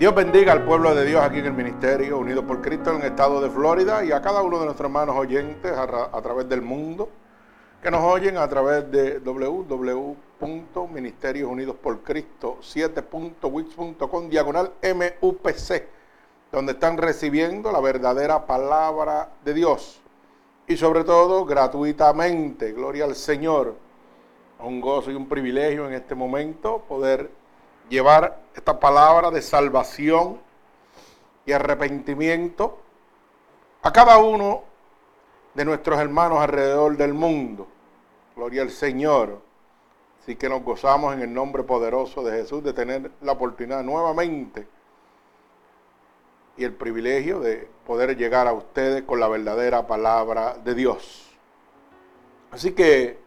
Dios bendiga al pueblo de Dios aquí en el Ministerio Unido por Cristo en el estado de Florida y a cada uno de nuestros hermanos oyentes a, través del mundo que nos oyen a través de www.ministerios unidos por Cristo 7.wix.com diagonal MUPC, donde están recibiendo la verdadera palabra de Dios y sobre todo gratuitamente. Gloria al Señor. Un gozo y un privilegio en este momento poder llevar esta palabra de salvación y arrepentimiento a cada uno de nuestros hermanos alrededor del mundo. Gloria al Señor. Así que nos gozamos en el nombre poderoso de Jesús de tener la oportunidad nuevamente y el privilegio de poder llegar a ustedes con la verdadera palabra de Dios. Así que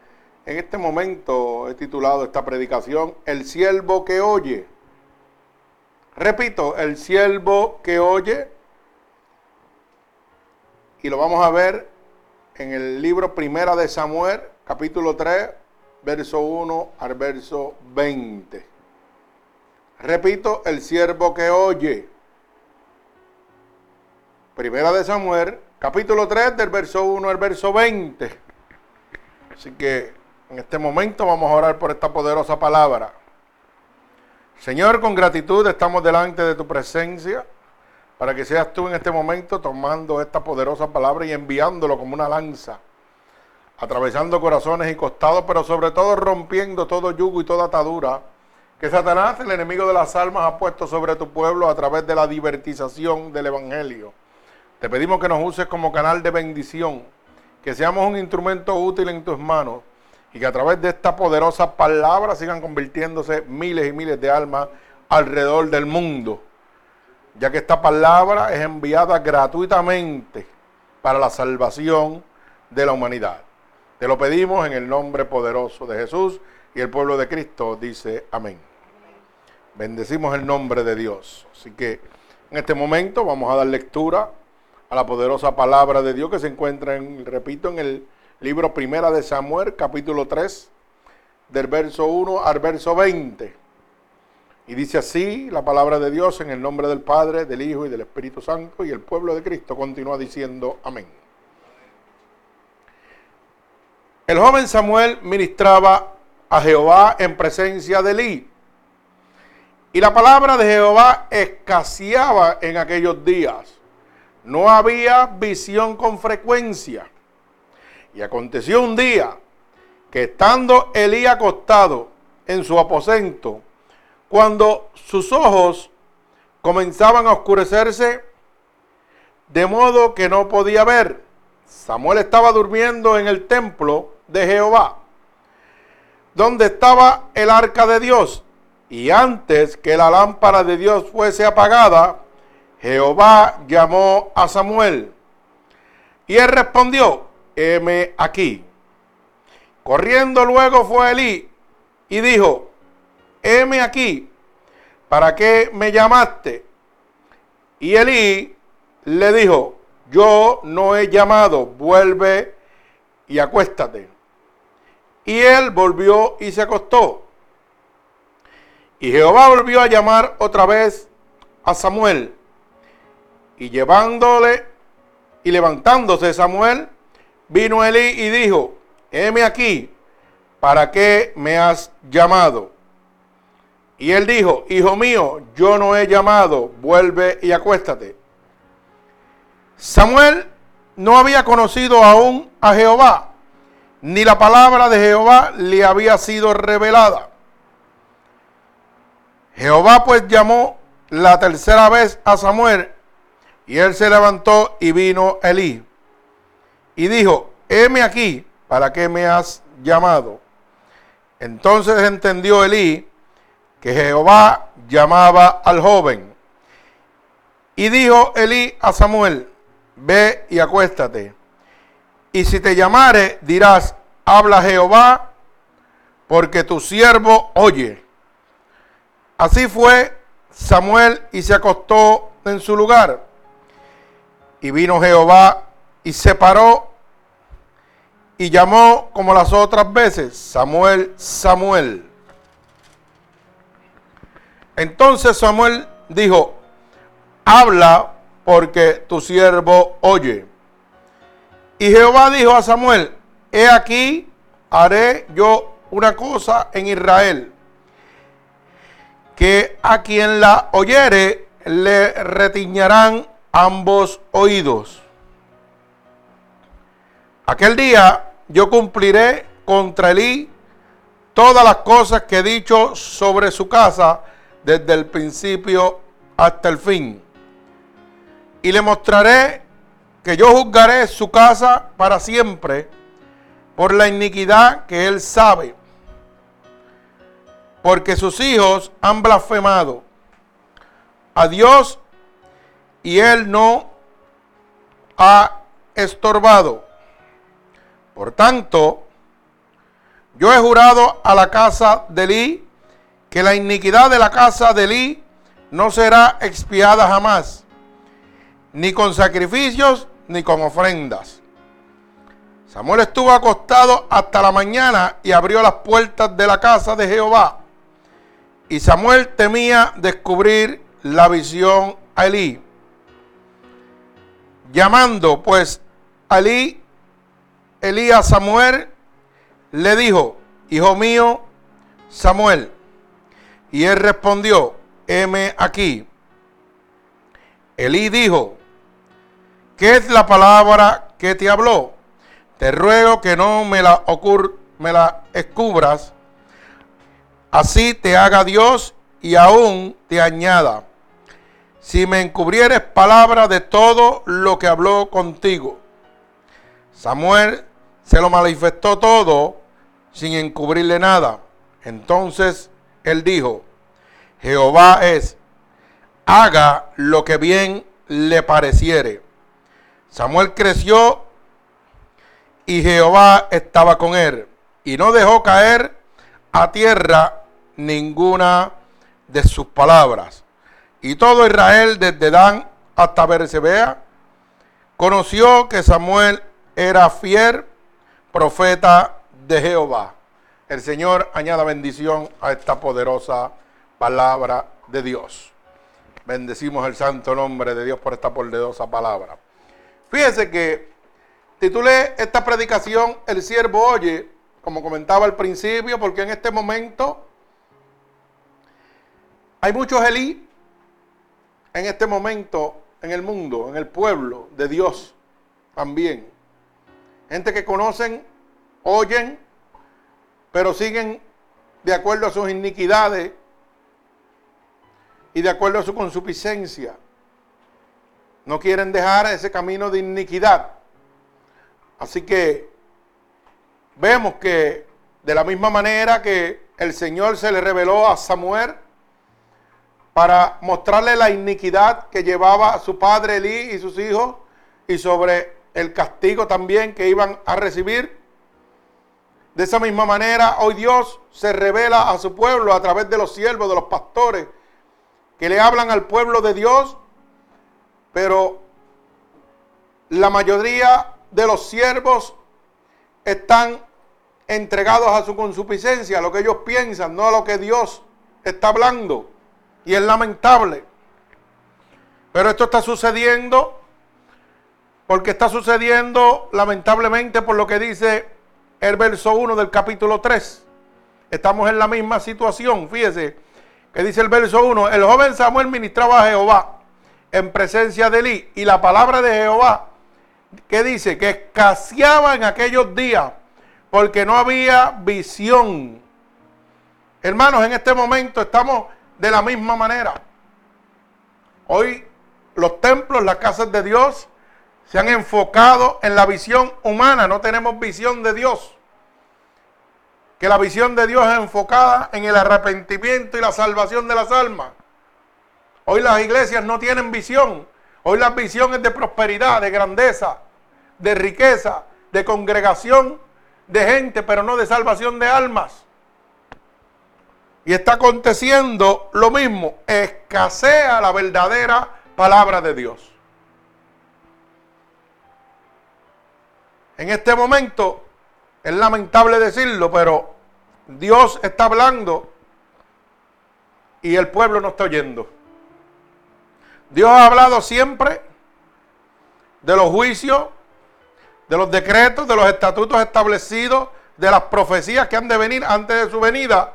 en este momento he titulado esta predicación El siervo que oye. Repito, el siervo que oye. Y lo vamos a ver en el libro Primera de Samuel, capítulo 3, verso 1 al verso 20. Repito, el siervo que oye. Primera de Samuel, capítulo 3, del verso 1 al verso 20. Así que en este momento vamos a orar por esta poderosa palabra. Señor, con gratitud estamos delante de tu presencia para que seas tú en este momento tomando esta poderosa palabra y enviándolo como una lanza, atravesando corazones y costados, pero sobre todo rompiendo todo yugo y toda atadura que Satanás, el enemigo de las almas, ha puesto sobre tu pueblo a través de la divertización del Evangelio. Te pedimos que nos uses como canal de bendición, que seamos un instrumento útil en tus manos y que a través de esta poderosa palabra sigan convirtiéndose miles y miles de almas alrededor del mundo, ya que esta palabra es enviada gratuitamente para la salvación de la humanidad. Te lo pedimos en el nombre poderoso de Jesús y el pueblo de Cristo dice amén. Bendecimos el nombre de Dios. Así que en este momento vamos a dar lectura a la poderosa palabra de Dios que se encuentra, en, repito, en el libro Primera de Samuel, capítulo 3, del verso 1 al verso 20. Y dice así la palabra de Dios en el nombre del Padre, del Hijo y del Espíritu Santo, y el pueblo de Cristo continúa diciendo amén. El joven Samuel ministraba a Jehová en presencia de Elí. Y la palabra de Jehová escaseaba en aquellos días. No había visión con frecuencia. Y aconteció un día que estando Elí acostado en su aposento, cuando sus ojos comenzaban a oscurecerse, de modo que no podía ver, Samuel estaba durmiendo en el templo de Jehová, donde estaba el arca de Dios. Y antes que la lámpara de Dios fuese apagada, Jehová llamó a Samuel. Y él respondió, heme aquí. Corriendo luego fue Elí y dijo, heme aquí, ¿para qué me llamaste? Y Elí le dijo, yo no he llamado, vuelve y acuéstate. Y él volvió y se acostó. Y Jehová volvió a llamar otra vez a Samuel. Y llevándole y levantándose Samuel, Vino Elí y dijo, heme aquí, ¿para qué me has llamado? Y él dijo, hijo mío, yo no he llamado, vuelve y acuéstate. Samuel no había conocido aún a Jehová, ni la palabra de Jehová le había sido revelada. Jehová pues llamó la tercera vez a Samuel, y él se levantó y vino Elí y dijo, heme aquí, ¿para qué me has llamado? Entonces entendió Elí que Jehová llamaba al joven. Y dijo Elí a Samuel, ve y acuéstate. Y si te llamare, dirás, habla Jehová, porque tu siervo oye. Así fue Samuel y se acostó en su lugar. Y vino Jehová y se paró y llamó como las otras veces, Samuel, Samuel. Entonces Samuel dijo, habla porque tu siervo oye. Y Jehová dijo a Samuel, he aquí, haré yo una cosa en Israel, que a quien la oyere le retiñarán ambos oídos. Aquel día yo cumpliré contra Elí todas las cosas que he dicho sobre su casa desde el principio hasta el fin. Y le mostraré que yo juzgaré su casa para siempre por la iniquidad que él sabe, porque sus hijos han blasfemado a Dios y él no ha estorbado. Por tanto, yo he jurado a la casa de Elí que la iniquidad de la casa de Elí no será expiada jamás, ni con sacrificios ni con ofrendas. Samuel estuvo acostado hasta la mañana y abrió las puertas de la casa de Jehová. Y Samuel temía descubrir la visión a Elí. Llamando pues a Elí, Elías Samuel le dijo, hijo mío, Samuel. Y él respondió, heme aquí. Elí dijo, ¿qué es la palabra que te habló? Te ruego que no me la, ocur me la escubras. Así te haga Dios y aún te añada. Si me encubrieres palabra de todo lo que habló contigo. Samuel se lo manifestó todo sin encubrirle nada. Entonces él dijo, Jehová es, haga lo que bien le pareciere. Samuel creció y Jehová estaba con él y no dejó caer a tierra ninguna de sus palabras. Y todo Israel desde Dan hasta Bersebea conoció que Samuel era fiel profeta de Jehová. El Señor añada bendición a esta poderosa palabra de Dios. Bendecimos el santo nombre de Dios por esta poderosa palabra. Fíjese que titulé esta predicación El siervo oye, como comentaba al principio, porque en este momento hay muchos Elí en este momento en el mundo, en el pueblo de Dios también. Gente que conocen, oyen, pero siguen de acuerdo a sus iniquidades y de acuerdo a su consuficiencia. No quieren dejar ese camino de iniquidad. Así que vemos que de la misma manera que el Señor se le reveló a Samuel para mostrarle la iniquidad que llevaba su padre Elí y sus hijos y sobre el castigo también que iban a recibir. De esa misma manera, hoy Dios se revela a su pueblo a través de los siervos, de los pastores, que le hablan al pueblo de Dios, pero la mayoría de los siervos están entregados a su consuficiencia, a lo que ellos piensan, no a lo que Dios está hablando. Y es lamentable. Pero esto está sucediendo porque está sucediendo lamentablemente por lo que dice el verso 1 del capítulo 3. Estamos en la misma situación, fíjese, que dice el verso 1, el joven Samuel ministraba a Jehová en presencia de Elí y la palabra de Jehová, que dice que escaseaba en aquellos días porque no había visión. Hermanos, en este momento estamos de la misma manera. Hoy los templos, las casas de Dios, se han enfocado en la visión humana, no tenemos visión de Dios. Que la visión de Dios es enfocada en el arrepentimiento y la salvación de las almas. Hoy las iglesias no tienen visión. Hoy la visión es de prosperidad, de grandeza, de riqueza, de congregación, de gente, pero no de salvación de almas. Y está aconteciendo lo mismo. Escasea la verdadera palabra de Dios. En este momento, es lamentable decirlo, pero Dios está hablando y el pueblo no está oyendo. Dios ha hablado siempre de los juicios, de los decretos, de los estatutos establecidos, de las profecías que han de venir antes de su venida.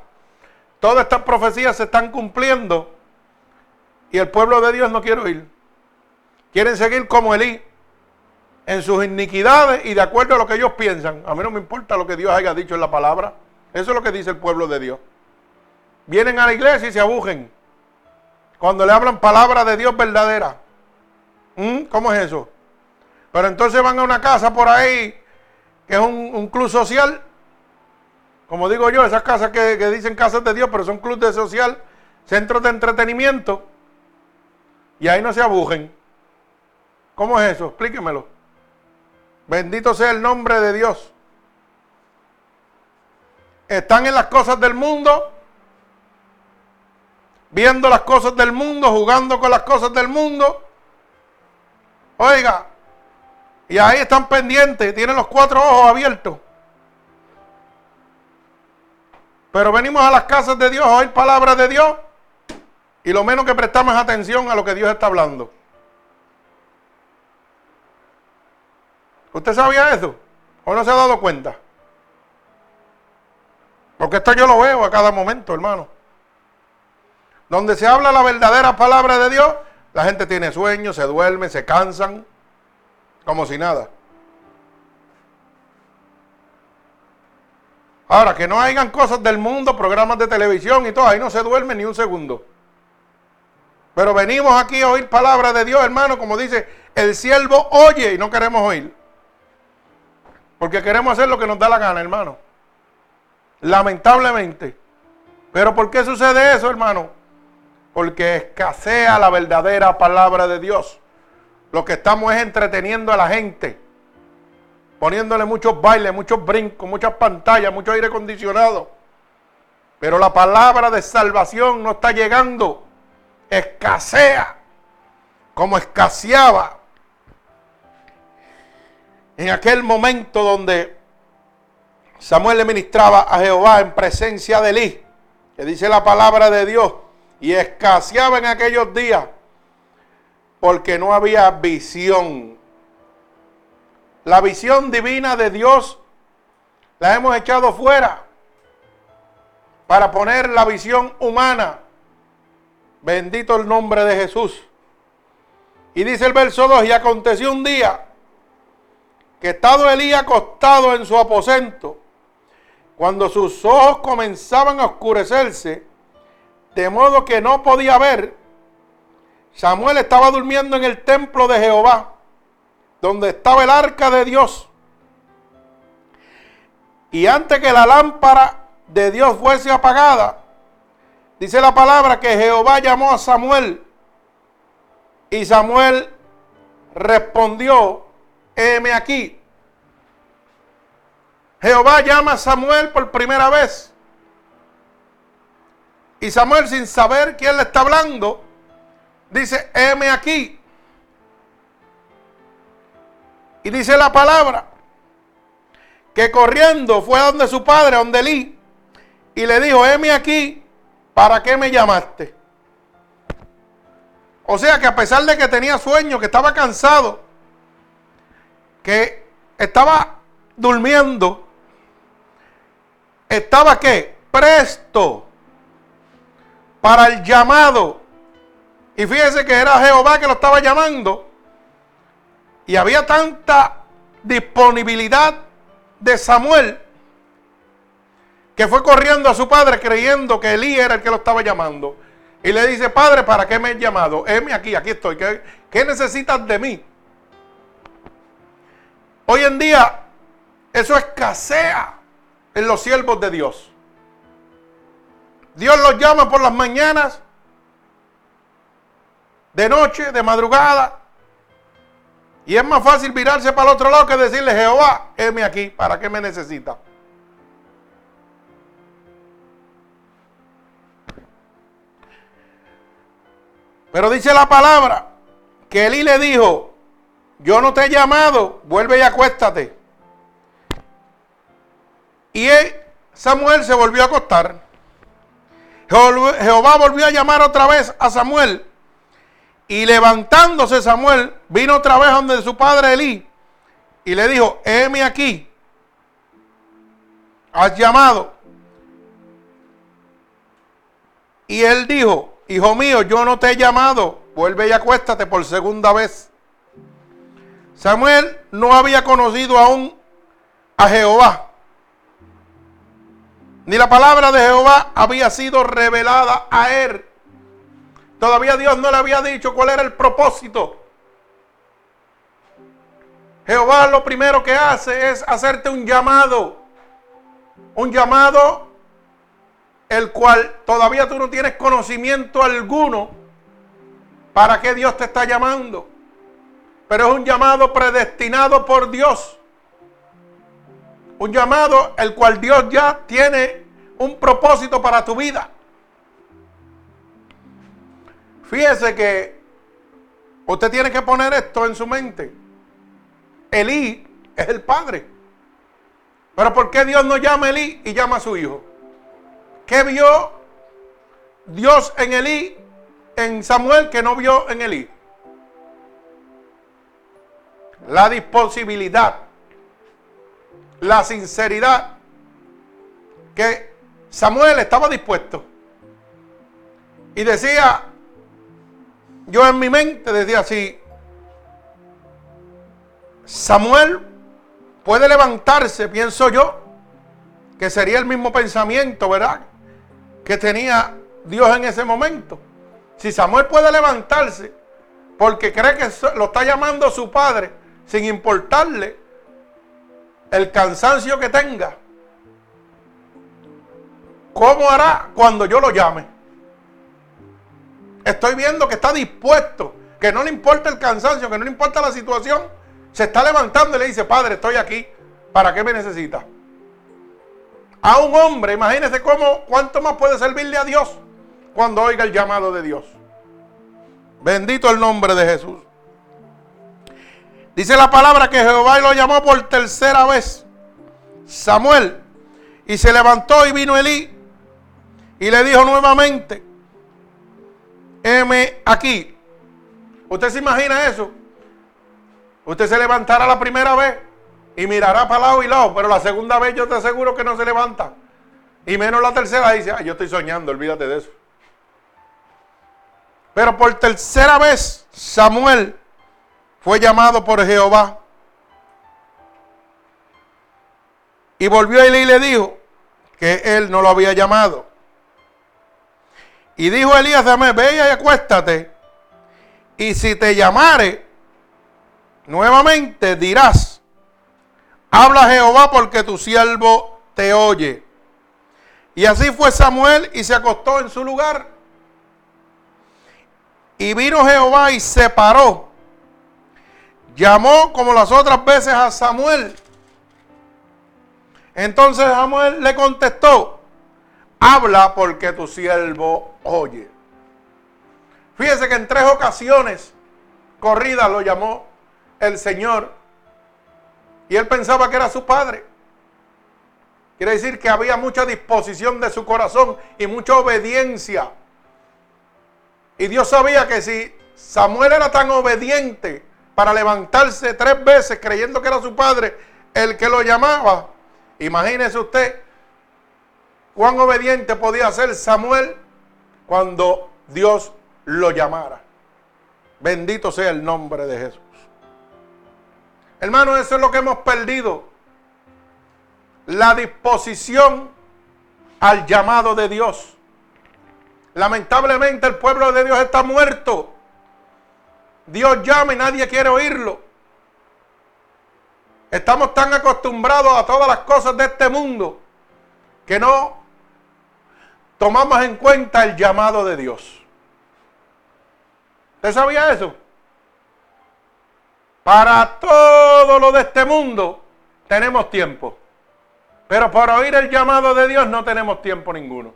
Todas estas profecías se están cumpliendo y el pueblo de Dios no quiere oír. Quieren seguir como Elí, en sus iniquidades y de acuerdo a lo que ellos piensan. A mí no me importa lo que Dios haya dicho en la palabra. Eso es lo que dice el pueblo de Dios. Vienen a la iglesia y se abujen. Cuando le hablan palabra de Dios verdadera. ¿Mm? ¿Cómo es eso? Pero entonces van a una casa por ahí, que es un, club social. Como digo yo, esas casas que, dicen casas de Dios, pero son clubes de social, centros de entretenimiento. Y ahí no se abujen. ¿Cómo es eso? Explíquemelo. Bendito sea el nombre de Dios. Están en las cosas del mundo viendo las cosas del mundo, jugando con las cosas del mundo. Oiga, y ahí están pendientes, tienen los cuatro ojos abiertos. Pero venimos a las casas de Dios a oír palabras de Dios y lo menos que prestamos atención a lo que Dios está hablando. ¿Usted sabía eso? ¿O no se ha dado cuenta? Porque esto yo lo veo a cada momento, hermano. Donde se habla la verdadera palabra de Dios, la gente tiene sueño, se duerme, se cansan, como si nada. Ahora, que no hayan cosas del mundo, programas de televisión y todo, ahí no se duerme ni un segundo. Pero venimos aquí a oír palabra de Dios, hermano, como dice, el siervo oye y no queremos oír. Porque queremos hacer lo que nos da la gana, hermano. Lamentablemente. Pero ¿por qué sucede eso, hermano? porque escasea la verdadera palabra de Dios. Lo que estamos es entreteniendo a la gente, poniéndole muchos bailes, muchos brincos, muchas pantallas, mucho aire acondicionado. Pero la palabra de salvación no está llegando. Escasea, como escaseaba en aquel momento donde Samuel le ministraba a Jehová en presencia de Elí, que dice la palabra de Dios y escaseaba en aquellos días porque no había visión. La visión divina de Dios la hemos echado fuera para poner la visión humana. Bendito el nombre de Jesús. Y dice el verso 2, y aconteció un día que estado Elías acostado en su aposento, cuando sus ojos comenzaban a oscurecerse, de modo que no podía ver. Samuel estaba durmiendo en el templo de Jehová, donde estaba el arca de Dios. Y antes que la lámpara de Dios fuese apagada, dice la palabra que Jehová llamó a Samuel. Y Samuel respondió, heme aquí. Jehová llama a Samuel por primera vez. Y Samuel, sin saber quién le está hablando, dice, heme aquí. Y dice la palabra, que corriendo fue a donde su padre, a donde Elí, y le dijo, heme aquí, ¿para qué me llamaste? O sea que a pesar de que tenía sueño, que estaba cansado, que estaba durmiendo, estaba qué? Presto para el llamado. Y fíjese que era Jehová que lo estaba llamando. Y había tanta disponibilidad de Samuel que fue corriendo a su padre creyendo que Elí era el que lo estaba llamando. Y le dice, padre, ¿para qué me has llamado? Heme aquí, aquí estoy. ¿Qué, ¿Qué necesitas de mí? Hoy en día eso escasea en los siervos de Dios. Dios los llama por las mañanas, de noche, de madrugada. Y es más fácil virarse para el otro lado que decirle, Jehová, heme aquí, ¿para qué me necesita? Pero dice la palabra que Elí le dijo, yo no te he llamado, vuelve y acuéstate. Y Samuel se volvió a acostar. Jehová volvió a llamar otra vez a Samuel Y levantándose Samuel, vino otra vez donde su padre Elí y le dijo, heme aquí, has llamado. Y él dijo, hijo mío, yo no te he llamado, vuelve y acuéstate por segunda vez. Samuel no había conocido aún a Jehová, ni la palabra de Jehová había sido revelada a él. Todavía Dios no le había dicho cuál era el propósito. Jehová lo primero que hace es hacerte un llamado. Un llamado el cual todavía tú no tienes conocimiento alguno para qué Dios te está llamando. Pero es un llamado predestinado por Dios. Un llamado el cual Dios ya tiene un propósito para tu vida. Fíjese que usted tiene que poner esto en su mente. Elí es el padre. Pero ¿por qué Dios no llama a Elí y llama a su hijo? ¿Qué vio Dios en Elí, en Samuel, que no vio en Elí? La disponibilidad, la sinceridad, que Samuel estaba dispuesto. Y decía, yo en mi mente decía así, Samuel puede levantarse, pienso yo, que sería el mismo pensamiento, ¿verdad? Que tenía Dios en ese momento. Si Samuel puede levantarse porque cree que lo está llamando su padre, sin importarle el cansancio que tenga, ¿cómo hará cuando yo lo llame? Estoy viendo que está dispuesto, que no le importa el cansancio, que no le importa la situación, se está levantando y le dice, Padre, estoy aquí. ¿Para qué me necesita? A un hombre, imagínese cómo, cuánto más puede servirle a Dios cuando oiga el llamado de Dios. Bendito el nombre de Jesús. Dice la palabra que Jehová lo llamó por tercera vez. Samuel. Y se levantó y vino Elí. Y le dijo nuevamente, heme aquí. ¿Usted se imagina eso? Usted se levantará la primera vez y mirará para lado y lado, pero la segunda vez yo te aseguro que no se levanta. Y menos la tercera dice, yo estoy soñando, olvídate de eso. Pero por tercera vez Samuel fue llamado por Jehová. Y volvió Eli y le dijo que él no lo había llamado. Y dijo Elías, dame, ve y acuéstate. Y si te llamare, Nuevamente dirás, habla Jehová porque tu siervo te oye. Y así fue Samuel y se acostó en su lugar. Y vino Jehová y se paró. Llamó como las otras veces a Samuel. Entonces Samuel le contestó, habla porque tu siervo oye. Fíjese que en tres ocasiones corridas lo llamó el Señor y él pensaba que era su padre. Quiere decir que había mucha disposición de su corazón y mucha obediencia. Y Dios sabía que si Samuel era tan obediente para levantarse tres veces creyendo que era su padre el que lo llamaba, imagínese usted cuán obediente podía ser Samuel cuando Dios lo llamara. Bendito sea el nombre de Jesús. Hermano, eso es lo que hemos perdido. La disposición al llamado de Dios. Lamentablemente el pueblo de Dios está muerto. Dios llama y nadie quiere oírlo. Estamos tan acostumbrados a todas las cosas de este mundo que no tomamos en cuenta el llamado de Dios. ¿Usted sabía eso? Para todo lo de este mundo tenemos tiempo. Pero para oír el llamado de Dios no tenemos tiempo ninguno.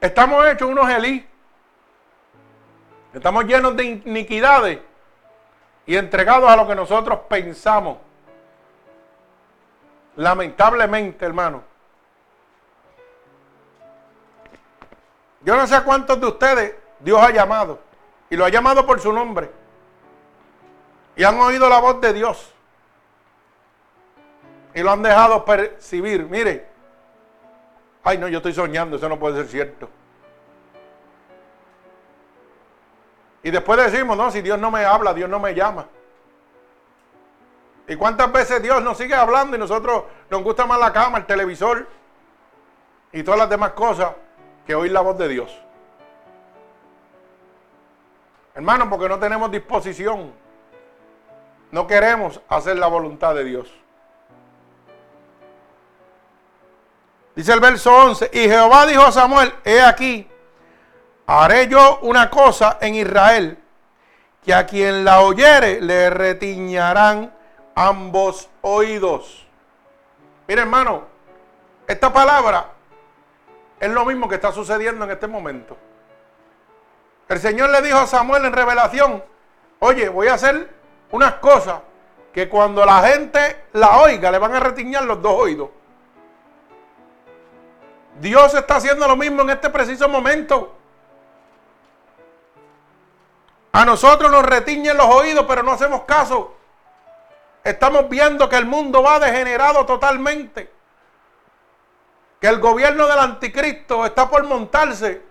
Estamos hechos unos Elí. Estamos llenos de iniquidades y entregados a lo que nosotros pensamos. Lamentablemente, hermano. Yo no sé a cuántos de ustedes Dios ha llamado. Y lo ha llamado por su nombre. Y han oído la voz de Dios. Y lo han dejado percibir. Mire. Ay, no, yo estoy soñando. Eso no puede ser cierto. Y después decimos, no, si Dios no me habla, Dios no me llama. ¿Y cuántas veces Dios nos sigue hablando y nosotros nos gusta más la cama, el televisor y todas las demás cosas que oír la voz de Dios? Hermano, porque no tenemos disposición. No queremos hacer la voluntad de Dios. Dice el verso 11, y Jehová dijo a Samuel, he aquí, haré yo una cosa en Israel, que a quien la oyere le retiñarán ambos oídos. Mire hermano, esta palabra es lo mismo que está sucediendo en este momento. El Señor le dijo a Samuel en revelación, oye, voy a hacer unas cosas que cuando la gente la oiga le van a retiñar los dos oídos. Dios está haciendo lo mismo en este preciso momento. A nosotros nos retiñen los oídos, pero no hacemos caso. Estamos viendo que el mundo va degenerado totalmente. Que el gobierno del anticristo está por montarse.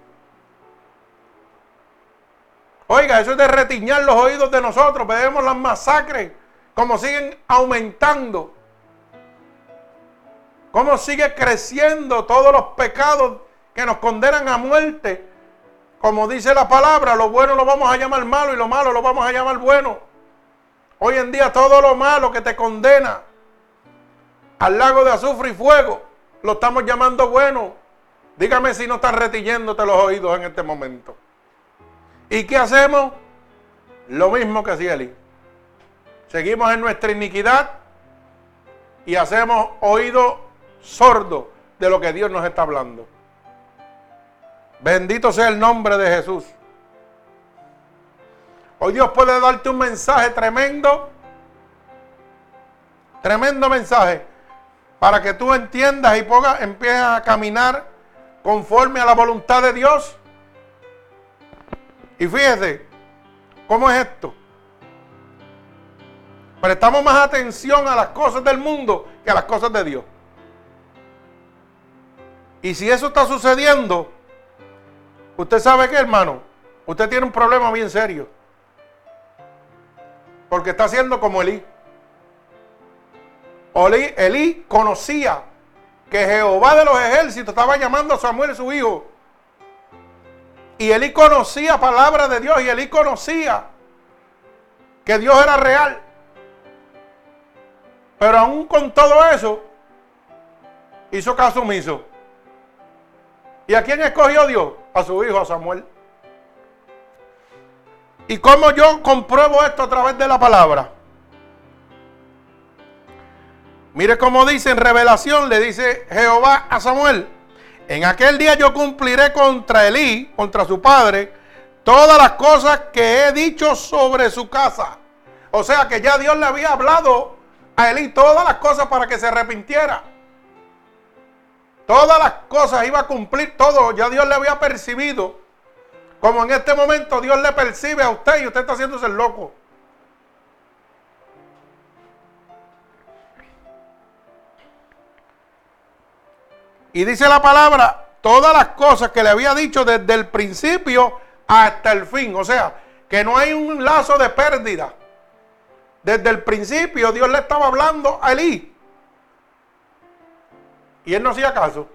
Oiga, eso es de retiñar los oídos de nosotros. Vemos las masacres, como siguen aumentando. Cómo sigue creciendo todos los pecados que nos condenan a muerte. Como dice la palabra, lo bueno lo vamos a llamar malo y lo malo lo vamos a llamar bueno. Hoy en día todo lo malo que te condena al lago de azufre y fuego, lo estamos llamando bueno. Dígame si no estás retillándote los oídos en este momento. ¿Y qué hacemos? Lo mismo que hacía Eli. Seguimos en nuestra iniquidad y hacemos oído sordo de lo que Dios nos está hablando. Bendito sea el nombre de Jesús. Hoy Dios puede darte un mensaje tremendo, tremendo mensaje, para que tú entiendas y pongas, empieces a caminar conforme a la voluntad de Dios. Y fíjese, ¿cómo es esto? Prestamos más atención a las cosas del mundo que a las cosas de Dios. Y si eso está sucediendo, usted sabe que, hermano, usted tiene un problema bien serio. Porque está haciendo como. Elí, Elí conocía que Jehová de los ejércitos estaba llamando a Samuel su hijo. Y Elí conocía palabra de Dios y Elí conocía que Dios era real. Pero aún con todo eso, hizo caso omiso. ¿Y a quién escogió Dios? A su hijo, Samuel. ¿Y cómo yo compruebo esto a través de la palabra? Mire cómo dice en revelación, le dice Jehová a Samuel, en aquel día yo cumpliré contra Elí, contra su padre, todas las cosas que he dicho sobre su casa. O sea que ya Dios le había hablado a Elí todas las cosas para que se arrepintiera. Todas las cosas iba a cumplir todo, ya Dios le había percibido como en este momento Dios le percibe a usted y usted está haciéndose el loco. Y dice la palabra, todas las cosas que le había dicho desde el principio hasta el fin. O sea, que no hay un lazo de pérdida. Desde el principio Dios le estaba hablando a Elí. Y él no hacía caso.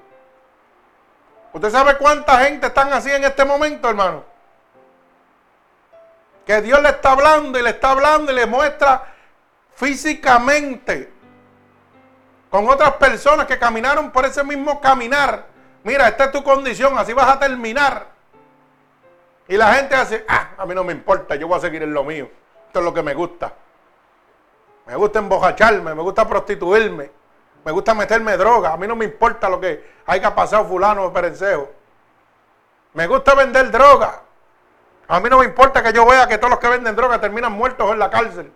¿Usted sabe cuánta gente están así en este momento, hermano? Que Dios le está hablando y le está hablando y le muestra físicamente con otras personas que caminaron por ese mismo caminar. Mira, esta es tu condición, así vas a terminar. Y la gente hace, ah, a mí no me importa, yo voy a seguir en lo mío. Esto es lo que me gusta. Me gusta embojacharme, me gusta prostituirme. Me gusta meterme droga. A mí no me importa lo que haya pasado fulano o perencejo. Me gusta vender droga. A mí no me importa que yo vea que todos los que venden droga terminan muertos en la cárcel.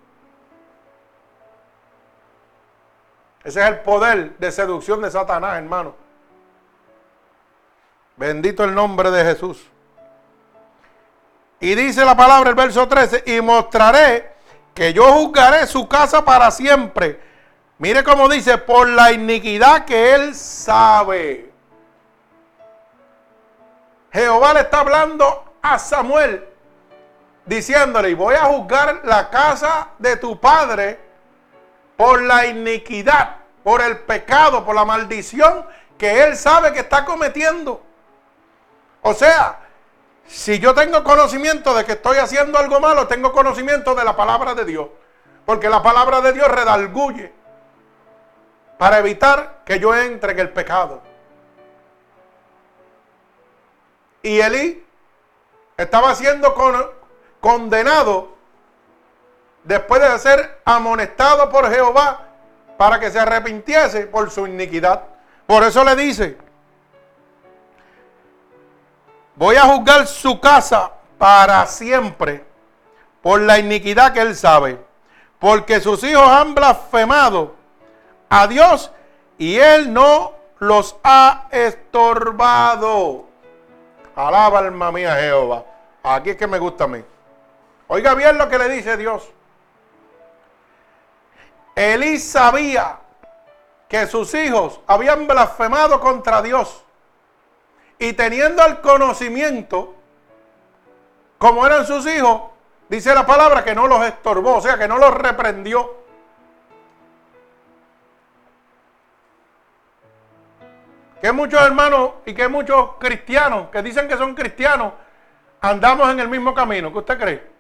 Ese es el poder de seducción de Satanás, hermano. Bendito el nombre de Jesús. Y dice la palabra, el verso 13, y mostraré que yo juzgaré su casa para siempre. Mire cómo dice, por la iniquidad que él sabe. Jehová le está hablando a Samuel, diciéndole, voy a juzgar la casa de tu padre por la iniquidad, por el pecado, por la maldición que él sabe que está cometiendo. O sea, si yo tengo conocimiento de que estoy haciendo algo malo, tengo conocimiento de la palabra de Dios. Porque la palabra de Dios redalguye para evitar que yo entre en el pecado. Y Elí estaba siendo condenado después de ser amonestado por Jehová para que se arrepintiese por su iniquidad. Por eso le dice, voy a juzgar su casa para siempre por la iniquidad que él sabe, porque sus hijos han blasfemado a Dios y él no los ha estorbado. Alaba alma mía Jehová. Aquí es que me gusta a mí. Oiga bien lo que le dice Dios. Elí sabía que sus hijos habían blasfemado contra Dios. Y teniendo el conocimiento, como eran sus hijos, dice la palabra que no los estorbó, o sea, que no los reprendió. Que muchos hermanos y que muchos cristianos que dicen que son cristianos andamos en el mismo camino. ¿Qué usted cree?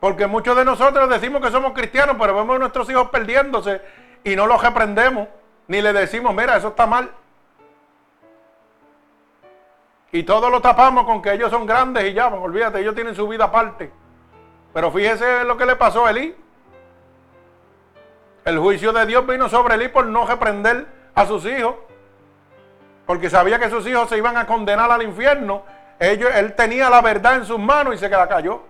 Porque muchos de nosotros decimos que somos cristianos, pero vemos a nuestros hijos perdiéndose y no los reprendemos, ni le decimos, mira, eso está mal. Y todo lo tapamos con que ellos son grandes y ya, pues, olvídate, ellos tienen su vida aparte. Pero fíjese lo que le pasó a Elí. El juicio de Dios vino sobre Elí por no reprender a sus hijos, porque sabía que sus hijos se iban a condenar al infierno. Ellos, él tenía la verdad en sus manos y se la cayó.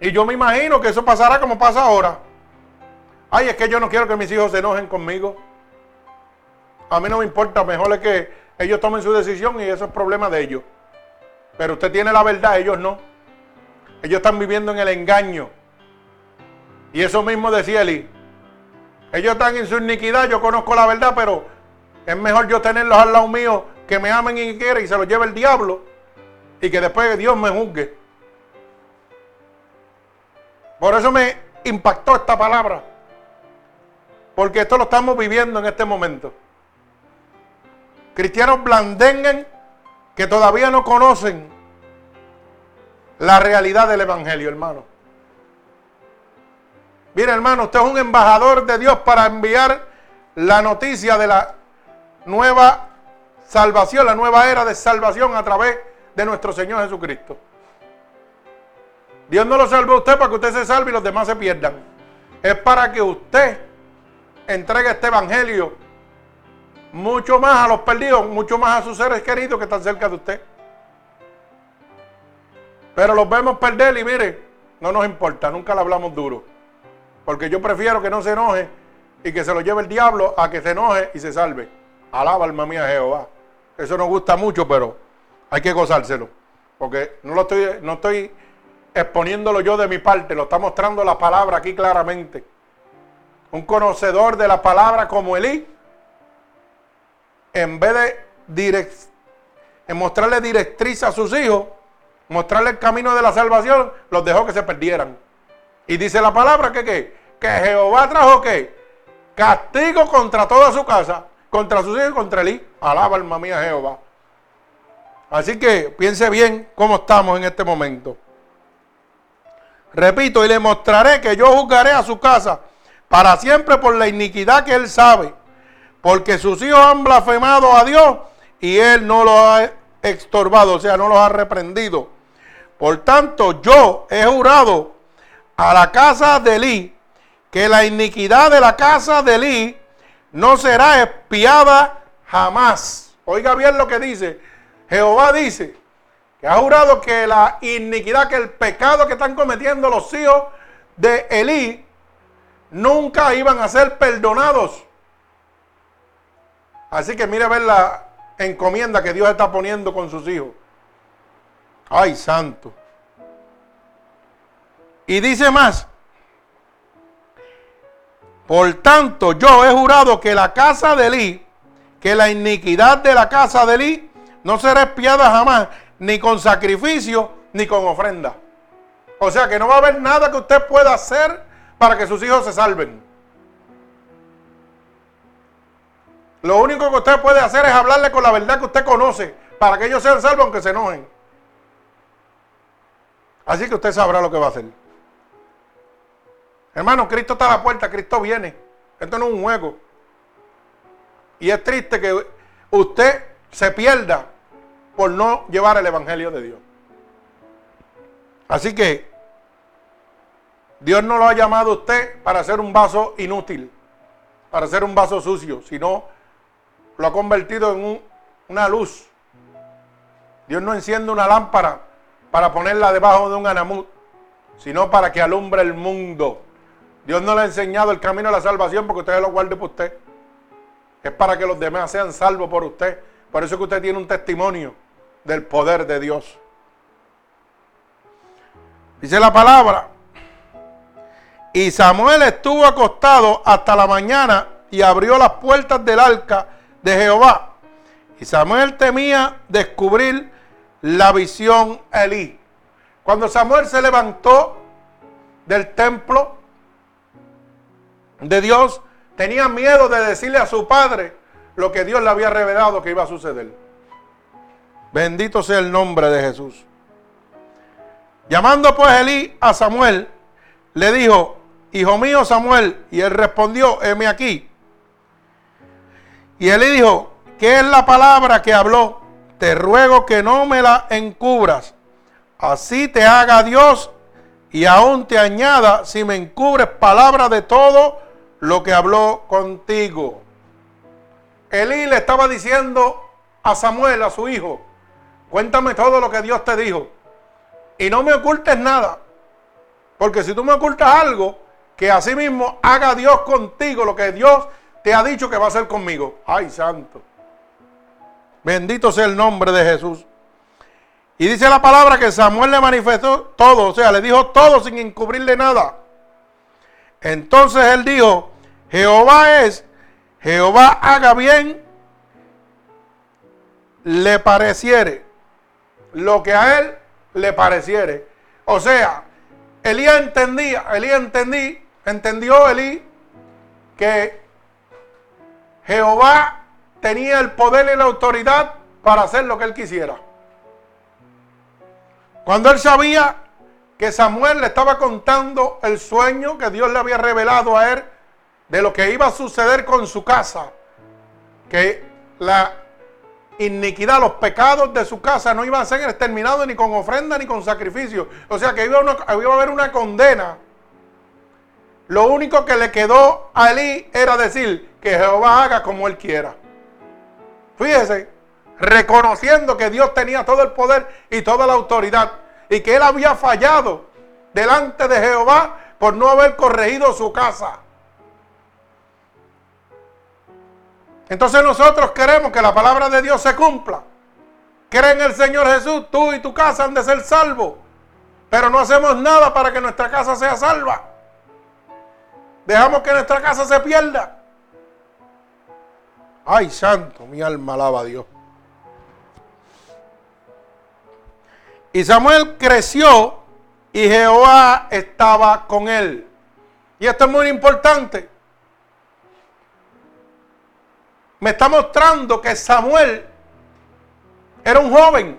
Y yo me imagino que eso pasará como pasa ahora. Ay, es que yo no quiero que mis hijos se enojen conmigo. A mí no me importa, mejor es que ellos tomen su decisión y eso es problema de ellos. Pero usted tiene la verdad, ellos no. Ellos están viviendo en el engaño. Y eso mismo decía Eli. Ellos están en su iniquidad, yo conozco la verdad, pero es mejor yo tenerlos al lado mío que me amen y quieran y se los lleve el diablo y que después Dios me juzgue. Por eso me impactó esta palabra. Porque esto lo estamos viviendo en este momento. Cristianos blandengues que todavía no conocen la realidad del Evangelio, hermano. Mire, hermano, usted es un embajador de Dios para enviar la noticia de la nueva salvación, la nueva era de salvación a través de nuestro Señor Jesucristo. Dios no lo salvó a usted para que usted se salve y los demás se pierdan. Es para que usted entregue este evangelio mucho más a los perdidos, mucho más a sus seres queridos que están cerca de usted. Pero los vemos perder y mire, no nos importa, nunca le hablamos duro. Porque yo prefiero que no se enoje y que se lo lleve el diablo a que se enoje y se salve. Alaba alma mía Jehová. Eso nos gusta mucho, pero hay que gozárselo. Porque no lo estoy, no estoy exponiéndolo yo de mi parte, lo está mostrando la palabra aquí claramente. Un conocedor de la palabra como Elí, en vez de en mostrarle directriz a sus hijos, mostrarle el camino de la salvación, los dejó que se perdieran. Y dice la palabra que qué? Que Jehová trajo qué? Castigo contra toda su casa, contra sus hijos y contra él. Alaba alma mía Jehová. Así que piense bien cómo estamos en este momento. Repito, y le mostraré que yo juzgaré a su casa para siempre por la iniquidad que él sabe, porque sus hijos han blasfemado a Dios y él no lo ha estorbado, o sea, no los ha reprendido. Por tanto, yo he jurado a la casa de Elí, que la iniquidad de la casa de Elí no será espiada jamás. Oiga bien lo que dice. Jehová dice que ha jurado que la iniquidad, que el pecado que están cometiendo los hijos de Elí, nunca iban a ser perdonados. Así que mire a ver la encomienda que Dios está poniendo con sus hijos. Ay, santo. Y dice más, por tanto yo he jurado que la casa de Eli, que la iniquidad de la casa de Eli no será espiada jamás, ni con sacrificio, ni con ofrenda. O sea que no va a haber nada que usted pueda hacer para que sus hijos se salven. Lo único que usted puede hacer es hablarle con la verdad que usted conoce para que ellos sean salvos aunque se enojen. Así que usted sabrá lo que va a hacer. Hermano, Cristo está a la puerta, Cristo viene. Esto no es un juego. Y es triste que usted se pierda por no llevar el Evangelio de Dios. Así que Dios no lo ha llamado a usted para ser un vaso inútil, para ser un vaso sucio, sino lo ha convertido en una luz. Dios no enciende una lámpara para ponerla debajo de un anamut, sino para que alumbre el mundo. Dios no le ha enseñado el camino a la salvación porque usted lo guarde por usted. Es para que los demás sean salvos por usted. Por eso es que usted tiene un testimonio del poder de Dios. Dice la palabra. Y Samuel estuvo acostado hasta la mañana y abrió las puertas del arca de Jehová. Y Samuel temía descubrir la visión Elí. Cuando Samuel se levantó del templo de Dios, tenía miedo de decirle a su padre lo que Dios le había revelado que iba a suceder. Bendito sea el nombre de Jesús. Llamando pues Elí a Samuel, le dijo, hijo mío Samuel, y él respondió, heme aquí. Y Elí dijo, ¿qué es la palabra que habló? te ruego que no me la encubras. Así te haga Dios y aún te añada si me encubres palabra de todo lo que habló contigo. Elí le estaba diciendo a Samuel, a su hijo, cuéntame todo lo que Dios te dijo. Y no me ocultes nada. Porque si tú me ocultas algo, que así mismo haga Dios contigo lo que Dios te ha dicho que va a hacer conmigo. Ay, santo. Bendito sea el nombre de Jesús. Y dice la palabra que Samuel le manifestó todo, o sea, le dijo todo sin encubrirle nada. Entonces él dijo, Jehová es, Jehová haga bien, le pareciere, lo que a él le pareciere. O sea, Elías entendía, Elías entendí, entendió Elí que Jehová tenía el poder y la autoridad para hacer lo que él quisiera. Cuando él sabía que Samuel le estaba contando el sueño que Dios le había revelado a él de lo que iba a suceder con su casa, que la iniquidad, los pecados de su casa no iban a ser exterminados ni con ofrenda ni con sacrificio. O sea que iba, a haber una condena. Lo único que le quedó a Elí era decir que Jehová haga como él quiera. Fíjese, reconociendo que Dios tenía todo el poder y toda la autoridad y que él había fallado delante de Jehová por no haber corregido su casa. Entonces nosotros queremos que la palabra de Dios se cumpla. Cree en el Señor Jesús, tú y tu casa han de ser salvos. Pero no hacemos nada para que nuestra casa sea salva. Dejamos que nuestra casa se pierda. Ay, santo, mi alma alaba a Dios. Y Samuel creció y Jehová estaba con él. Y esto es muy importante. Me está mostrando que Samuel era un joven,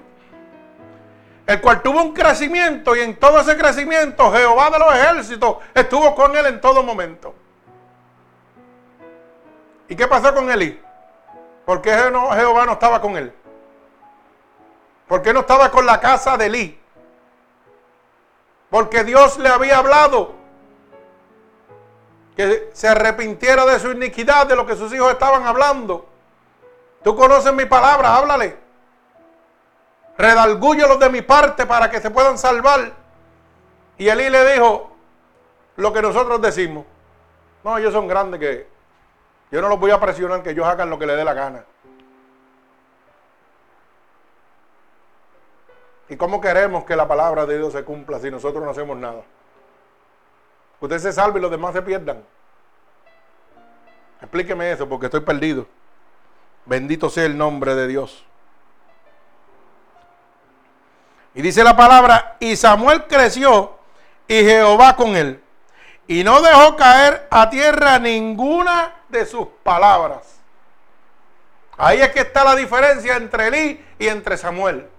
el cual tuvo un crecimiento y en todo ese crecimiento Jehová de los ejércitos estuvo con él en todo momento. ¿Y qué pasó con Eli? ¿Por qué Jehová no estaba con él? ¿Por qué no estaba con la casa de Elí? Porque Dios le había hablado que se arrepintiera de su iniquidad, de lo que sus hijos estaban hablando. Tú conoces mi palabra, háblale. Redalgúyelos de mi parte para que se puedan salvar. Y Elí le dijo lo que nosotros decimos. No, ellos son grandes que yo no los voy a presionar que ellos hagan lo que les dé la gana. ¿Y cómo queremos que la palabra de Dios se cumpla si nosotros no hacemos nada? Usted se salve y los demás se pierdan. Explíqueme eso porque estoy perdido. Bendito sea el nombre de Dios. Y dice la palabra, y Samuel creció y Jehová con él. Y no dejó caer a tierra ninguna de sus palabras. Ahí es que está la diferencia entre Elí y entre Samuel.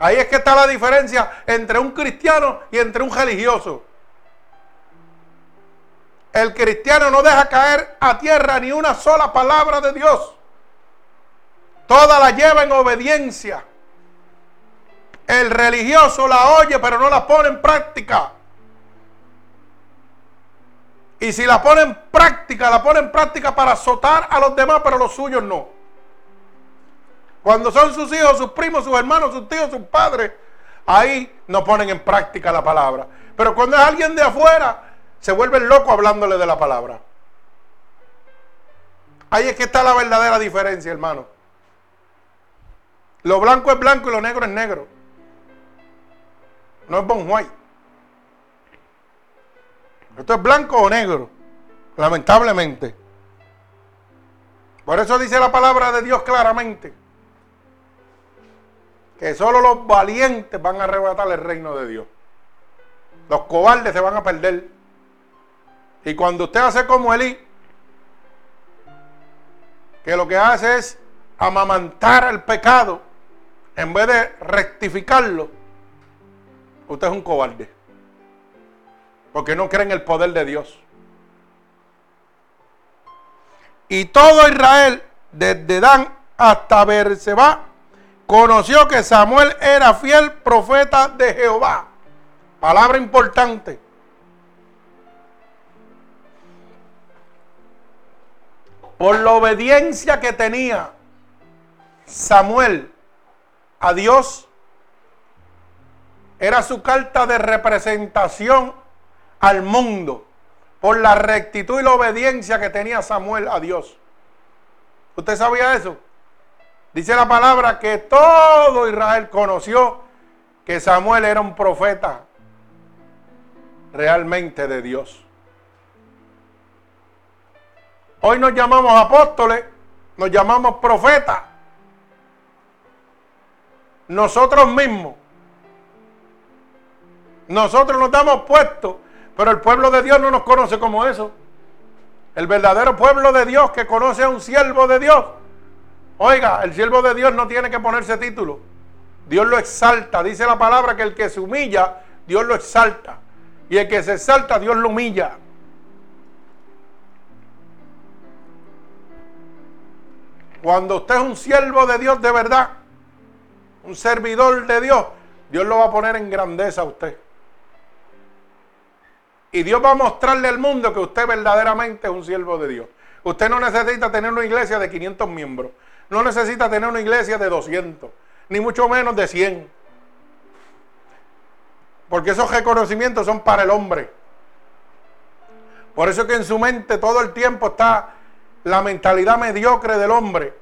Ahí es que está la diferencia entre un cristiano y entre un religioso. El cristiano no deja caer a tierra ni una sola palabra de Dios. Toda la lleva en obediencia. El religioso la oye pero no la pone en práctica. Y si la pone en práctica, la pone en práctica para azotar a los demás, pero los suyos no. Cuando son sus hijos, sus primos, sus hermanos, sus tíos, sus padres, ahí no ponen en práctica la palabra. Pero cuando es alguien de afuera, se vuelven locos hablándole de la palabra. Ahí es que está la verdadera diferencia, hermano. Lo blanco es blanco y lo negro es negro. No es bon. Esto es blanco o negro, lamentablemente. Por eso dice la palabra de Dios claramente que solo los valientes van a arrebatar el reino de Dios. Los cobardes se van a perder. Y cuando usted hace como Elí, que lo que hace es amamantar el pecado en vez de rectificarlo, usted es un cobarde. Porque no cree en el poder de Dios. Y todo Israel, desde Dan hasta Berseba, conoció que Samuel era fiel profeta de Jehová. Palabra importante. Por la obediencia que tenía Samuel a Dios, era su carta de representación al mundo. Por la rectitud y la obediencia que tenía Samuel a Dios. ¿Usted sabía eso? Dice la palabra que todo Israel conoció que Samuel era un profeta realmente de Dios. Hoy nos llamamos apóstoles, nos llamamos profetas. Nosotros mismos. Nosotros nos damos puestos, pero el pueblo de Dios no nos conoce como eso. El verdadero pueblo de Dios que conoce a un siervo de Dios Oiga, el siervo de Dios no tiene que ponerse título. Dios lo exalta. Dice la palabra que el que se humilla, Dios lo exalta. Y el que se exalta, Dios lo humilla. Cuando usted es un siervo de Dios de verdad, un servidor de Dios, Dios lo va a poner en grandeza a usted. Y Dios va a mostrarle al mundo que usted verdaderamente es un siervo de Dios. Usted no necesita tener una iglesia de 500 miembros no necesita tener una iglesia de 200, ni mucho menos de 100. Porque esos reconocimientos son para el hombre. Por eso que en su mente todo el tiempo está la mentalidad mediocre del hombre.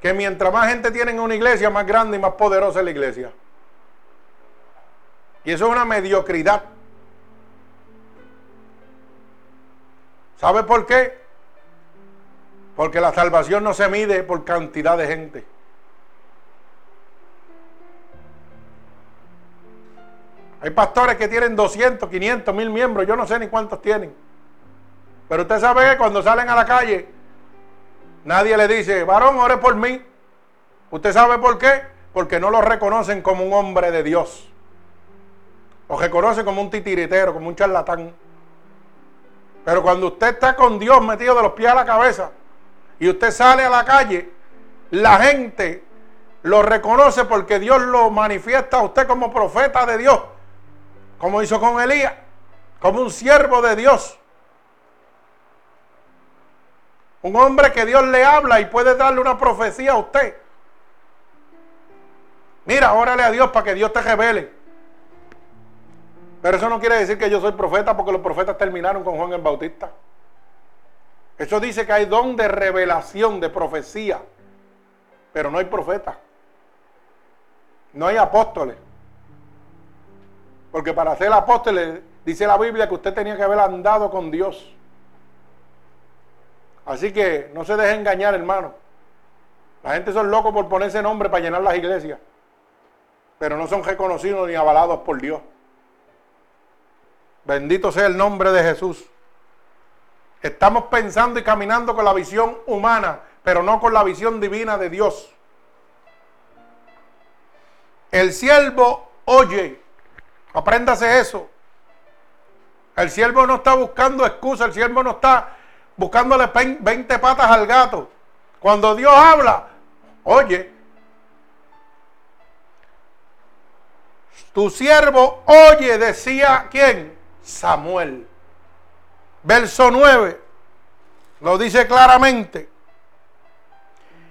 Que mientras más gente tiene en una iglesia, más grande y más poderosa es la iglesia. Y eso es una mediocridad. ¿Sabe por qué? Porque la salvación no se mide por cantidad de gente. Hay pastores que tienen 200, 500, mil miembros, yo no sé ni cuántos tienen. Pero usted sabe que cuando salen a la calle, nadie le dice, varón, ore por mí. ¿Usted sabe por qué? Porque no lo reconocen como un hombre de Dios. Lo reconocen como un titiritero, como un charlatán. Pero cuando usted está con Dios metido de los pies a la cabeza, y usted sale a la calle, la gente lo reconoce porque Dios lo manifiesta a usted como profeta de Dios, como hizo con Elías, como un siervo de Dios. Un hombre que Dios le habla y puede darle una profecía a usted. Mira, órale a Dios para que Dios te revele. Pero eso no quiere decir que yo soy profeta porque los profetas terminaron con Juan el Bautista. Eso dice que hay don de revelación, de profecía, pero no hay profeta. No hay apóstoles. Porque para ser apóstoles, dice la Biblia que usted tenía que haber andado con Dios. Así que no se deje engañar, hermano. La gente son locos por ponerse nombre para llenar las iglesias. Pero no son reconocidos ni avalados por Dios. Bendito sea el nombre de Jesús. Estamos pensando y caminando con la visión humana, pero no con la visión divina de Dios. El siervo oye, apréndase eso. El siervo no está buscando excusa, el siervo no está buscándole 20 patas al gato. Cuando Dios habla, oye, tu siervo oye, decía quién? Samuel. Verso 9, lo dice claramente.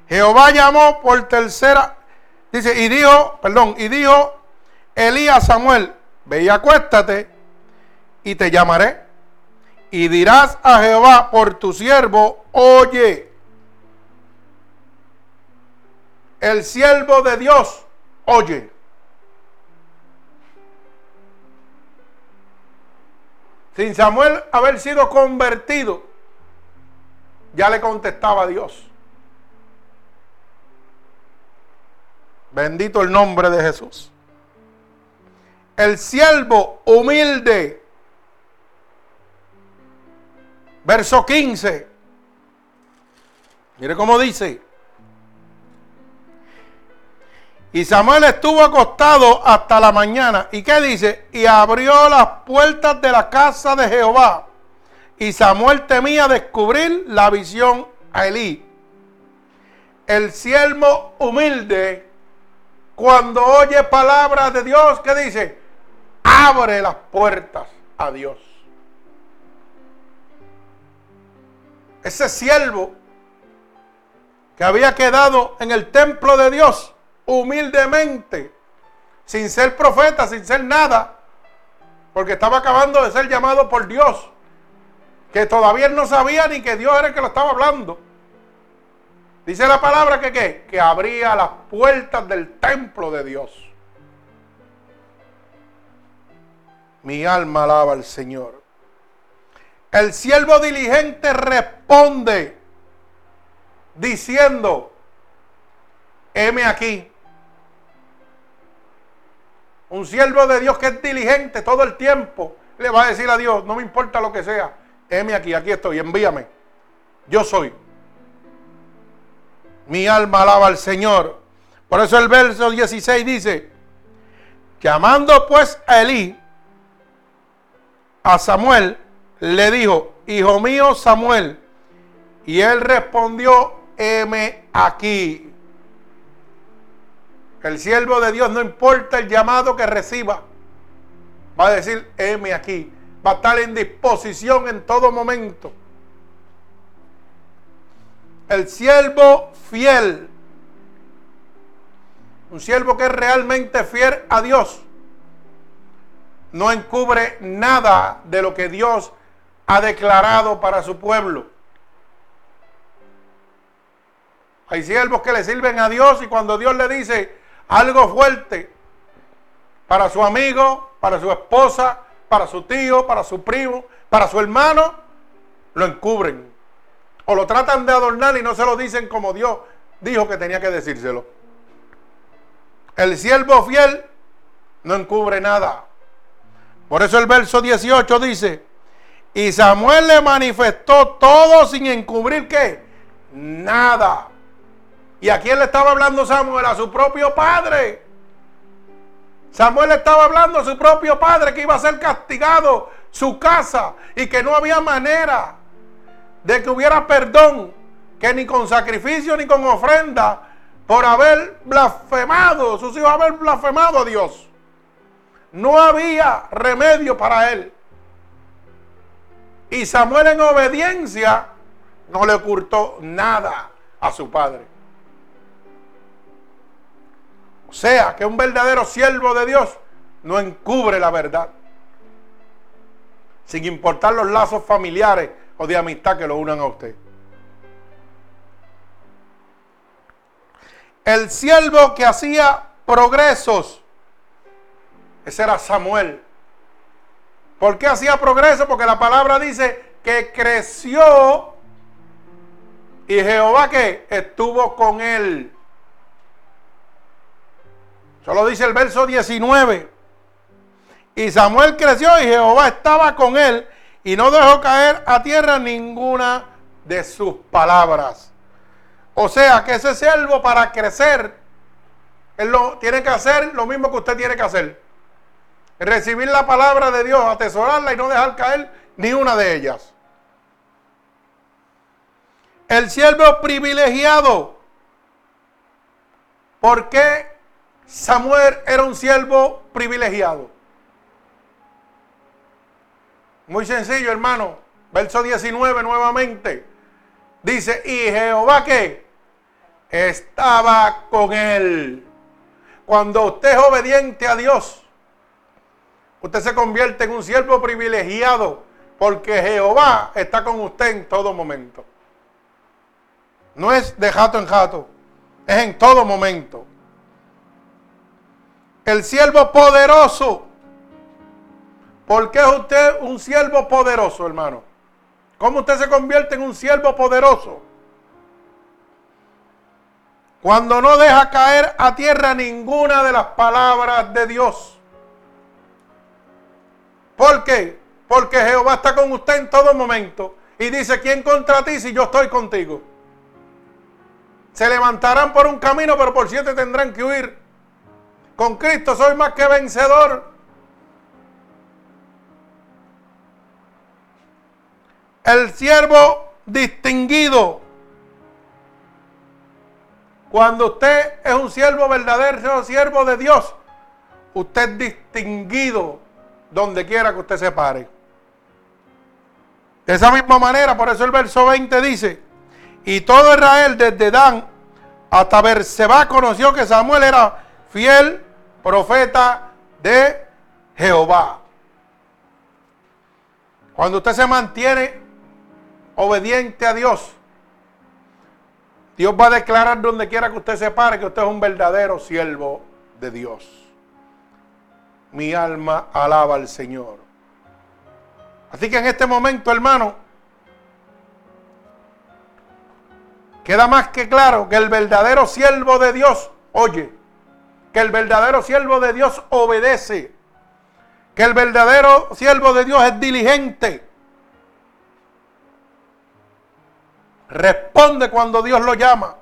Jehová llamó por tercera Dice, y dijo, perdón, y dijo Elías Samuel, ve y acuéstate y te llamaré. Y dirás a Jehová por tu siervo, oye, el siervo de Dios, oye. Sin Samuel haber sido convertido, ya le contestaba Dios. Bendito el nombre de Jesús. El siervo humilde. Verso 15. Mire cómo dice. Y Samuel estuvo acostado hasta la mañana. ¿Y qué dice? Y abrió las puertas de la casa de Jehová. Y Samuel temía descubrir la visión a Elí. El siervo humilde cuando oye palabras de Dios, ¿qué dice? Abre las puertas a Dios. Ese siervo que había quedado en el templo de Dios humildemente, sin ser profeta, sin ser nada, porque estaba acabando de ser llamado por Dios, que todavía no sabía ni que Dios era el que lo estaba hablando. Dice la palabra que qué? Que abría las puertas del templo de Dios. Mi alma alaba al Señor. El siervo diligente responde diciendo, heme aquí. Un siervo de Dios que es diligente todo el tiempo le va a decir a Dios, no me importa lo que sea, heme aquí, aquí estoy, envíame. Yo soy. Mi alma alaba al Señor. Por eso el verso 16 dice, llamando pues a Elí, a Samuel, le dijo, hijo mío Samuel. Y él respondió, heme aquí. El siervo de Dios no importa el llamado que reciba. Va a decir, heme aquí. Va a estar en disposición en todo momento. El siervo fiel. Un siervo que es realmente fiel a Dios. No encubre nada de lo que Dios ha declarado para su pueblo. Hay siervos que le sirven a Dios y cuando Dios le dice algo fuerte para su amigo, para su esposa, para su tío, para su primo, para su hermano, lo encubren. O lo tratan de adornar y no se lo dicen como Dios dijo que tenía que decírselo. El siervo fiel no encubre nada. Por eso el verso 18 dice, y Samuel le manifestó todo sin encubrir qué? Nada. ¿Y a quién le estaba hablando Samuel? A su propio padre. Samuel estaba hablando a su propio padre que iba a ser castigado su casa y que no había manera de que hubiera perdón, que ni con sacrificio ni con ofrenda, por haber blasfemado, sus hijos haber blasfemado a Dios. No había remedio para él. Y Samuel en obediencia no le ocultó nada a su padre. O sea, que un verdadero siervo de Dios no encubre la verdad. Sin importar los lazos familiares o de amistad que lo unan a usted. El siervo que hacía progresos. Ese era Samuel. ¿Por qué hacía progreso? Porque la palabra dice que creció y Jehová que estuvo con él. Solo dice el verso 19. Y Samuel creció y Jehová estaba con él y no dejó caer a tierra ninguna de sus palabras. O sea que ese siervo para crecer, él lo, tiene que hacer lo mismo que usted tiene que hacer. Recibir la palabra de Dios, atesorarla y no dejar caer ni una de ellas. El siervo privilegiado. ¿Por qué Samuel era un siervo privilegiado. Muy sencillo, hermano. Verso 19 nuevamente. Dice, y Jehová que estaba con él. Cuando usted es obediente a Dios, usted se convierte en un siervo privilegiado porque Jehová está con usted en todo momento. No es de jato en jato, es en todo momento el siervo poderoso. ¿Por qué es usted un siervo poderoso, hermano? ¿Cómo usted se convierte en un siervo poderoso? Cuando no deja caer a tierra ninguna de las palabras de Dios. ¿Por qué? Porque Jehová está con usted en todo momento. Y dice, ¿quién contra ti si yo estoy contigo? Se levantarán por un camino, pero por siete tendrán que huir. Con Cristo soy más que vencedor. El siervo distinguido. Cuando usted es un siervo verdadero, siervo de Dios, usted es distinguido donde quiera que usted se pare. De esa misma manera, por eso el verso 20 dice, y todo Israel desde Dan hasta Berseba conoció que Samuel era fiel profeta de Jehová. Cuando usted se mantiene obediente a Dios, Dios va a declarar donde quiera que usted se pare que usted es un verdadero siervo de Dios. Mi alma alaba al Señor. Así que en este momento, hermano, queda más que claro que el verdadero siervo de Dios, oye, que el verdadero siervo de Dios obedece, que el verdadero siervo de Dios es diligente. Responde cuando Dios lo llama.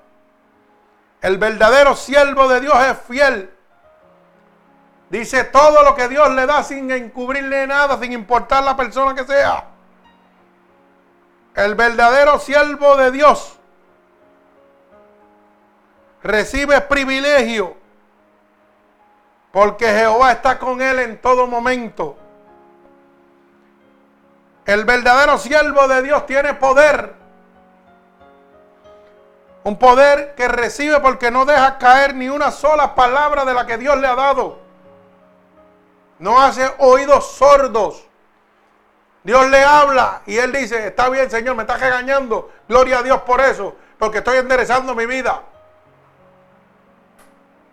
El verdadero siervo de Dios es fiel. Dice todo lo que Dios le da sin encubrirle nada, sin importar la persona que sea. El verdadero siervo de Dios recibe privilegio porque Jehová está con él en todo momento. El verdadero siervo de Dios tiene poder. Un poder que recibe porque no deja caer ni una sola palabra de la que Dios le ha dado. No hace oídos sordos. Dios le habla y él dice, está bien Señor, me está regañando. Gloria a Dios por eso, porque estoy enderezando mi vida.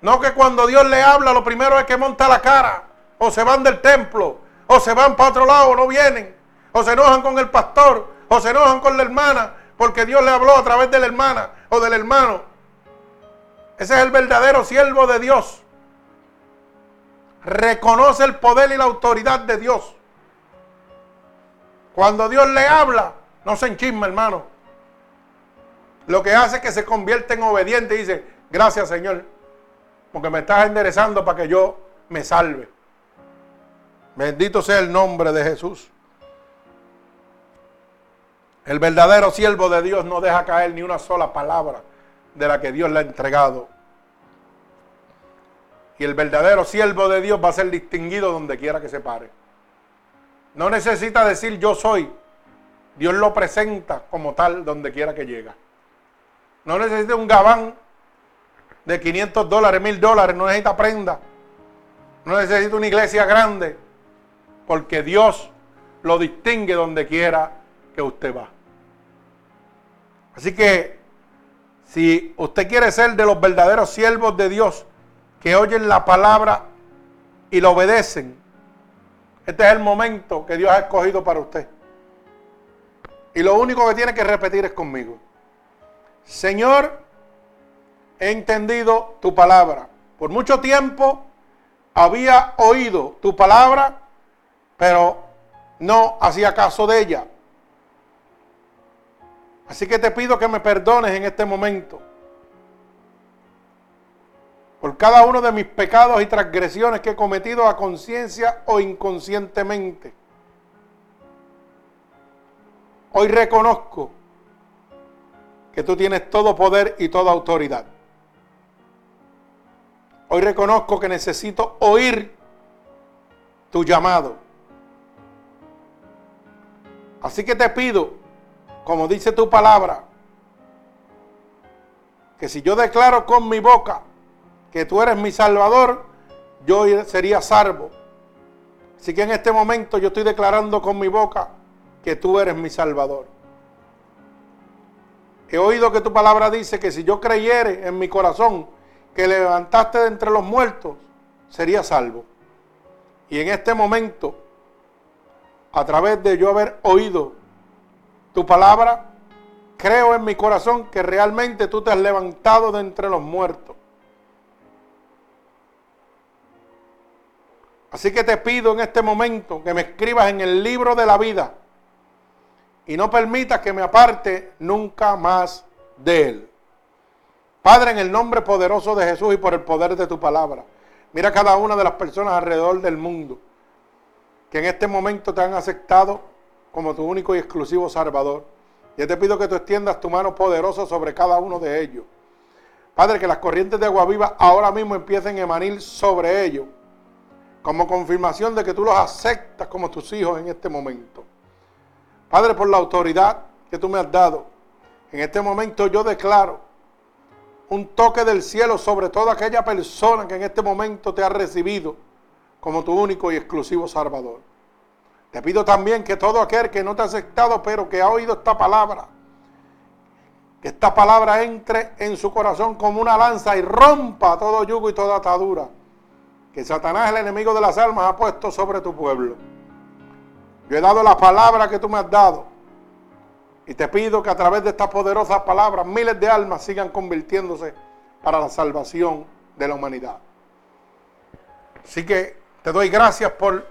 No que cuando Dios le habla, lo primero es que monta la cara, o se van del templo, o se van para otro lado, o no vienen, o se enojan con el pastor, o se enojan con la hermana, porque Dios le habló a través de la hermana o del hermano. Ese es el verdadero siervo de Dios. Reconoce el poder y la autoridad de Dios. Cuando Dios le habla, no se enchisma, hermano. Lo que hace es que se convierte en obediente y dice, gracias Señor porque me estás enderezando para que yo me salve. Bendito sea el nombre de Jesús. El verdadero siervo de Dios no deja caer ni una sola palabra de la que Dios le ha entregado. Y el verdadero siervo de Dios va a ser distinguido donde quiera que se pare. No necesita decir yo soy. Dios lo presenta como tal donde quiera que llega. No necesita un gabán de 500 dólares, 1000 dólares, no necesita prenda. No necesita una iglesia grande. Porque Dios lo distingue donde quiera que usted va. Así que si usted quiere ser de los verdaderos siervos de Dios que oyen la palabra y lo obedecen, este es el momento que Dios ha escogido para usted. Y lo único que tiene que repetir es conmigo. Señor, he entendido tu palabra. Por mucho tiempo había oído tu palabra, pero no hacía caso de ella. Así que te pido que me perdones en este momento por cada uno de mis pecados y transgresiones que he cometido a conciencia o inconscientemente. Hoy reconozco que tú tienes todo poder y toda autoridad. Hoy reconozco que necesito oír tu llamado. Así que te pido, como dice tu palabra, que si yo declaro con mi boca que tú eres mi Salvador, yo sería salvo. Así que en este momento yo estoy declarando con mi boca que tú eres mi Salvador. He oído que tu palabra dice que si yo creyere en mi corazón que levantaste de entre los muertos, sería salvo. Y en este momento, a través de yo haber oído tu palabra, creo en mi corazón que realmente tú te has levantado de entre los muertos. Así que te pido en este momento que me escribas en el libro de la vida y no permitas que me aparte nunca más de él. Padre, en el nombre poderoso de Jesús y por el poder de tu palabra, mira cada una de las personas alrededor del mundo que en este momento te han aceptado como tu único y exclusivo Salvador. Yo te pido que tú extiendas tu mano poderosa sobre cada uno de ellos. Padre, que las corrientes de agua viva ahora mismo empiecen a emanir sobre ellos como confirmación de que tú los aceptas como tus hijos en este momento. Padre, por la autoridad que tú me has dado, en este momento yo declaro un toque del cielo sobre toda aquella persona que en este momento te ha recibido como tu único y exclusivo Salvador. Te pido también que todo aquel que no te ha aceptado, pero que ha oído esta palabra, que esta palabra entre en su corazón como una lanza y rompa todo yugo y toda atadura que Satanás, el enemigo de las almas, ha puesto sobre tu pueblo. Yo he dado la palabra que tú me has dado. Y te pido que a través de estas poderosas palabras miles de almas sigan convirtiéndose para la salvación de la humanidad. Así que te doy gracias por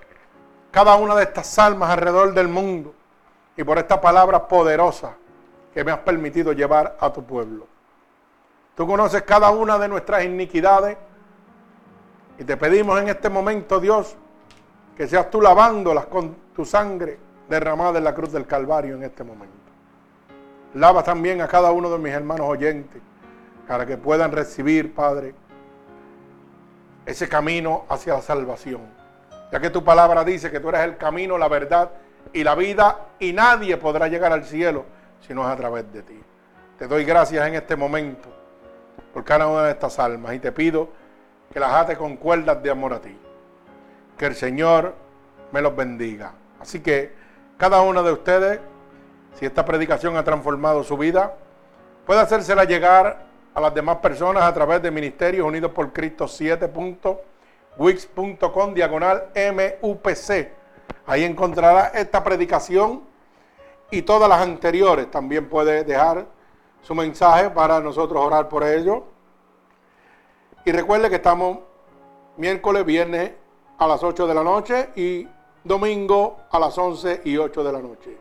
cada una de estas almas alrededor del mundo y por esta palabra poderosa que me has permitido llevar a tu pueblo. Tú conoces cada una de nuestras iniquidades y te pedimos en este momento, Dios, que seas tú lavándolas con tu sangre derramada en la cruz del Calvario en este momento. Lava también a cada uno de mis hermanos oyentes para que puedan recibir, Padre, ese camino hacia la salvación. Ya que tu palabra dice que tú eres el camino, la verdad y la vida y nadie podrá llegar al cielo si no es a través de ti. Te doy gracias en este momento por cada una de estas almas y te pido que las ate con cuerdas de amor a ti. Que el Señor me los bendiga. Así que cada uno de ustedes, si esta predicación ha transformado su vida, puede hacérsela llegar a las demás personas a través de Ministerios Unidos por Cristo 7.wix.com diagonal MUPC. Ahí encontrará esta predicación y todas las anteriores. También puede dejar su mensaje para nosotros orar por ello. Y recuerde que estamos miércoles, viernes a las 8 de la noche y domingo a las 11 y 8 de la noche.